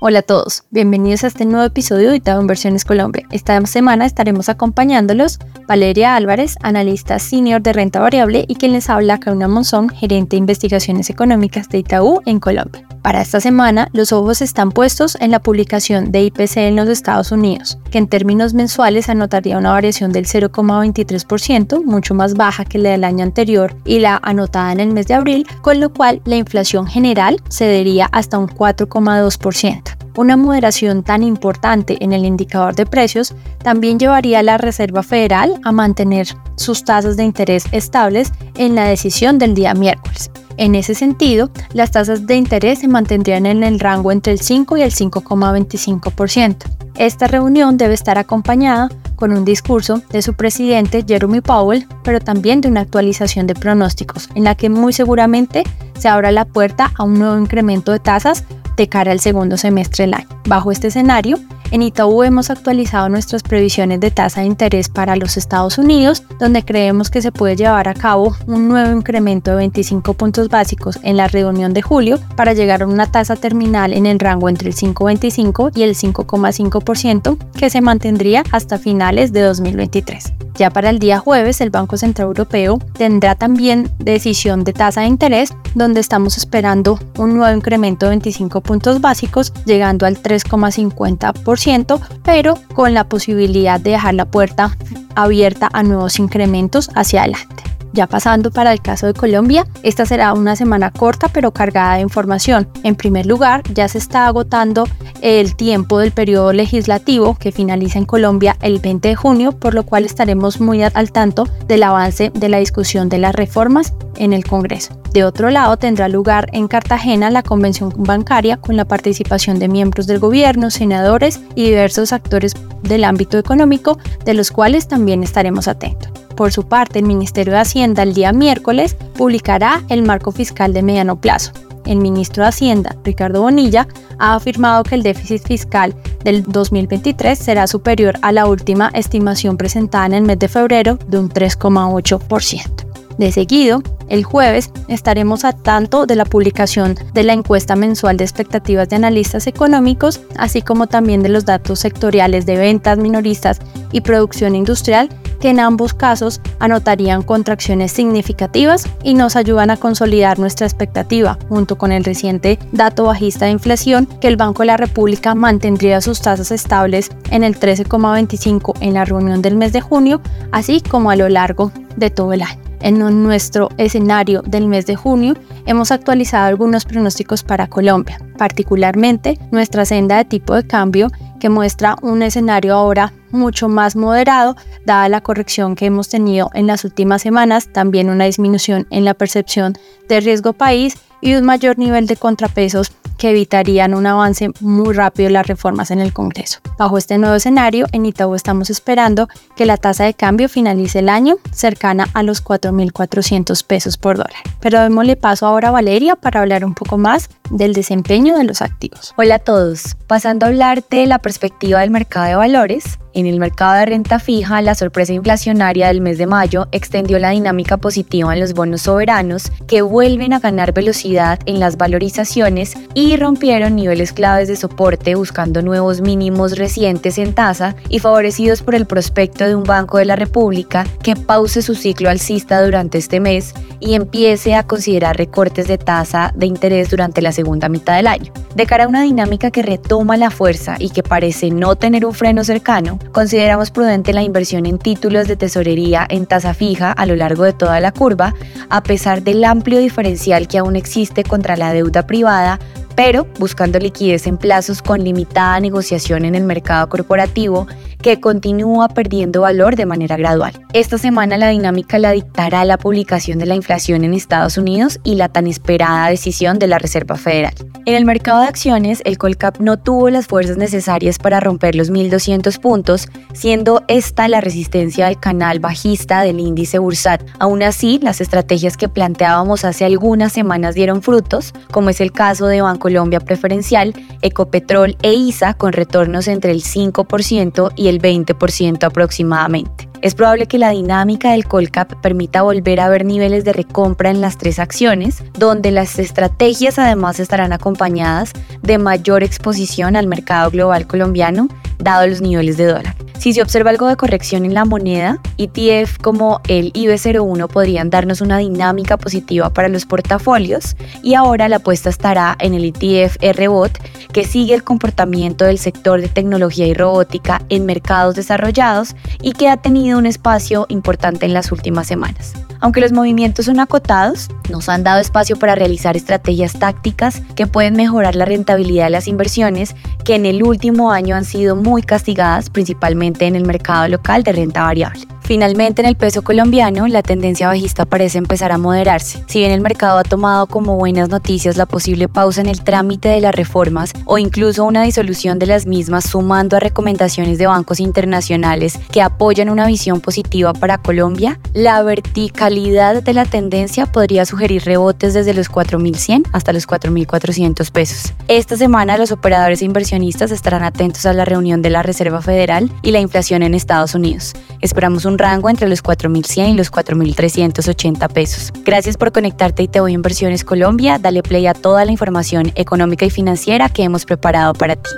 Hola a todos, bienvenidos a este nuevo episodio de Itaú Inversiones Colombia. Esta semana estaremos acompañándolos Valeria Álvarez, analista senior de renta variable y quien les habla Caruna Monzón, gerente de investigaciones económicas de Itaú en Colombia. Para esta semana, los ojos están puestos en la publicación de IPC en los Estados Unidos, que en términos mensuales anotaría una variación del 0,23%, mucho más baja que la del año anterior y la anotada en el mes de abril, con lo cual la inflación general cedería hasta un 4,2%. Una moderación tan importante en el indicador de precios también llevaría a la Reserva Federal a mantener sus tasas de interés estables en la decisión del día miércoles. En ese sentido, las tasas de interés se mantendrían en el rango entre el 5 y el 5,25%. Esta reunión debe estar acompañada con un discurso de su presidente Jeremy Powell, pero también de una actualización de pronósticos, en la que muy seguramente se abra la puerta a un nuevo incremento de tasas de cara al segundo semestre del año. Bajo este escenario, en Itaú hemos actualizado nuestras previsiones de tasa de interés para los Estados Unidos, donde creemos que se puede llevar a cabo un nuevo incremento de 25 puntos básicos en la reunión de julio para llegar a una tasa terminal en el rango entre el 5,25 y el 5,5% que se mantendría hasta finales de 2023. Ya para el día jueves, el Banco Central Europeo tendrá también decisión de tasa de interés, donde estamos esperando un nuevo incremento de 25 puntos básicos, llegando al 3,50%, pero con la posibilidad de dejar la puerta abierta a nuevos incrementos hacia adelante. Ya pasando para el caso de Colombia, esta será una semana corta pero cargada de información. En primer lugar, ya se está agotando el tiempo del periodo legislativo que finaliza en Colombia el 20 de junio, por lo cual estaremos muy al tanto del avance de la discusión de las reformas en el Congreso. De otro lado, tendrá lugar en Cartagena la convención bancaria con la participación de miembros del gobierno, senadores y diversos actores del ámbito económico, de los cuales también estaremos atentos. Por su parte, el Ministerio de Hacienda el día miércoles publicará el marco fiscal de mediano plazo. El ministro de Hacienda, Ricardo Bonilla, ha afirmado que el déficit fiscal del 2023 será superior a la última estimación presentada en el mes de febrero de un 3,8%. De seguido, el jueves estaremos a tanto de la publicación de la encuesta mensual de expectativas de analistas económicos, así como también de los datos sectoriales de ventas minoristas y producción industrial que en ambos casos anotarían contracciones significativas y nos ayudan a consolidar nuestra expectativa, junto con el reciente dato bajista de inflación, que el Banco de la República mantendría sus tasas estables en el 13,25 en la reunión del mes de junio, así como a lo largo de todo el año. En nuestro escenario del mes de junio hemos actualizado algunos pronósticos para Colombia, particularmente nuestra senda de tipo de cambio que muestra un escenario ahora mucho más moderado, dada la corrección que hemos tenido en las últimas semanas, también una disminución en la percepción de riesgo país y un mayor nivel de contrapesos que evitarían un avance muy rápido las reformas en el Congreso. Bajo este nuevo escenario, en Itaú estamos esperando que la tasa de cambio finalice el año cercana a los 4.400 pesos por dólar. Pero démosle paso ahora a Valeria para hablar un poco más del desempeño de los activos. Hola a todos, pasando a hablar de la perspectiva del mercado de valores. En el mercado de renta fija, la sorpresa inflacionaria del mes de mayo extendió la dinámica positiva en los bonos soberanos que vuelven a ganar velocidad en las valorizaciones y rompieron niveles claves de soporte buscando nuevos mínimos recientes en tasa y favorecidos por el prospecto de un Banco de la República que pause su ciclo alcista durante este mes y empiece a considerar recortes de tasa de interés durante la segunda mitad del año. De cara a una dinámica que retoma la fuerza y que parece no tener un freno cercano, consideramos prudente la inversión en títulos de tesorería en tasa fija a lo largo de toda la curva, a pesar del amplio diferencial que aún existe contra la deuda privada pero buscando liquidez en plazos con limitada negociación en el mercado corporativo que continúa perdiendo valor de manera gradual. Esta semana la dinámica la dictará la publicación de la inflación en Estados Unidos y la tan esperada decisión de la Reserva Federal. En el mercado de acciones, el Colcap no tuvo las fuerzas necesarias para romper los 1.200 puntos, siendo esta la resistencia del canal bajista del índice Bursat. Aún así, las estrategias que planteábamos hace algunas semanas dieron frutos, como es el caso de Banco Colombia Preferencial, Ecopetrol e ISA con retornos entre el 5% y el 20% aproximadamente. Es probable que la dinámica del Colcap permita volver a ver niveles de recompra en las tres acciones, donde las estrategias además estarán acompañadas de mayor exposición al mercado global colombiano, dado los niveles de dólar. Si se observa algo de corrección en la moneda, ETF como el IB01 podrían darnos una dinámica positiva para los portafolios y ahora la apuesta estará en el ETF RBOT que sigue el comportamiento del sector de tecnología y robótica en mercados desarrollados y que ha tenido un espacio importante en las últimas semanas. Aunque los movimientos son acotados, nos han dado espacio para realizar estrategias tácticas que pueden mejorar la rentabilidad de las inversiones que en el último año han sido muy castigadas principalmente en el mercado local de renta variable. Finalmente, en el peso colombiano, la tendencia bajista parece empezar a moderarse. Si bien el mercado ha tomado como buenas noticias la posible pausa en el trámite de las reformas o incluso una disolución de las mismas sumando a recomendaciones de bancos internacionales que apoyan una visión positiva para Colombia, la verticalidad de la tendencia podría sugerir rebotes desde los 4.100 hasta los 4.400 pesos. Esta semana los operadores e inversionistas estarán atentos a la reunión de la Reserva Federal y la inflación en Estados Unidos. Esperamos un rango entre los 4.100 y los 4.380 pesos. Gracias por conectarte y te voy Inversiones Colombia. Dale play a toda la información económica y financiera que hemos preparado para ti.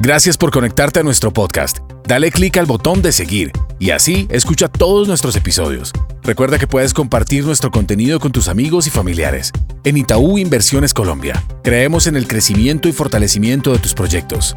Gracias por conectarte a nuestro podcast. Dale clic al botón de seguir y así escucha todos nuestros episodios. Recuerda que puedes compartir nuestro contenido con tus amigos y familiares. En Itaú Inversiones Colombia, creemos en el crecimiento y fortalecimiento de tus proyectos.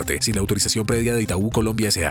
sin la autorización previa de Itaú Colombia S.A.